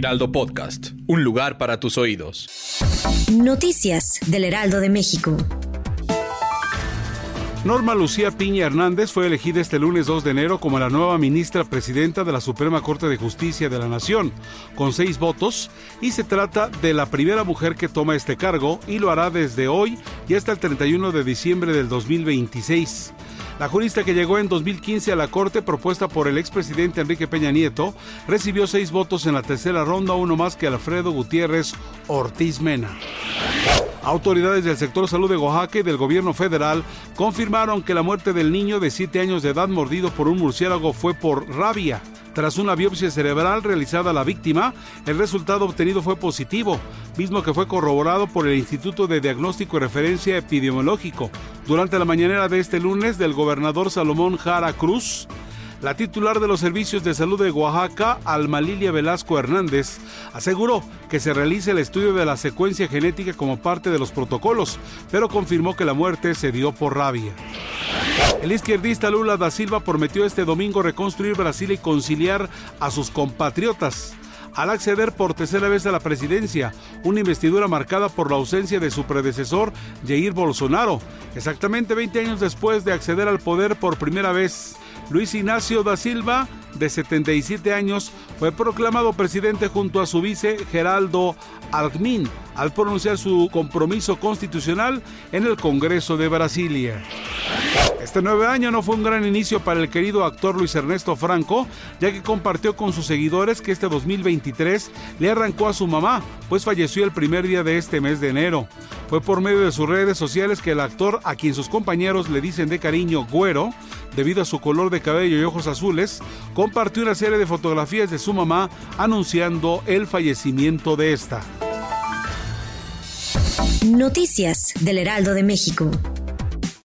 Heraldo Podcast, un lugar para tus oídos. Noticias del Heraldo de México. Norma Lucía Piña Hernández fue elegida este lunes 2 de enero como la nueva ministra presidenta de la Suprema Corte de Justicia de la Nación, con seis votos, y se trata de la primera mujer que toma este cargo y lo hará desde hoy y hasta el 31 de diciembre del 2026. La jurista que llegó en 2015 a la Corte, propuesta por el expresidente Enrique Peña Nieto, recibió seis votos en la tercera ronda, uno más que Alfredo Gutiérrez Ortiz Mena. Autoridades del sector salud de Oaxaca y del gobierno federal confirmaron que la muerte del niño de 7 años de edad mordido por un murciélago fue por rabia. Tras una biopsia cerebral realizada a la víctima, el resultado obtenido fue positivo, mismo que fue corroborado por el Instituto de Diagnóstico y Referencia Epidemiológico. Durante la mañanera de este lunes del gobernador Salomón Jara Cruz, la titular de los servicios de salud de Oaxaca, Alma Lilia Velasco Hernández, aseguró que se realice el estudio de la secuencia genética como parte de los protocolos, pero confirmó que la muerte se dio por rabia. El izquierdista Lula da Silva prometió este domingo reconstruir Brasil y conciliar a sus compatriotas al acceder por tercera vez a la presidencia, una investidura marcada por la ausencia de su predecesor, Jair Bolsonaro, exactamente 20 años después de acceder al poder por primera vez. Luis Ignacio da Silva, de 77 años, fue proclamado presidente junto a su vice Geraldo Alckmin al pronunciar su compromiso constitucional en el Congreso de Brasilia. Este nueve año no fue un gran inicio para el querido actor Luis Ernesto Franco, ya que compartió con sus seguidores que este 2023 le arrancó a su mamá, pues falleció el primer día de este mes de enero. Fue por medio de sus redes sociales que el actor, a quien sus compañeros le dicen de cariño Güero, debido a su color de cabello y ojos azules, compartió una serie de fotografías de su mamá anunciando el fallecimiento de esta. Noticias del Heraldo de México.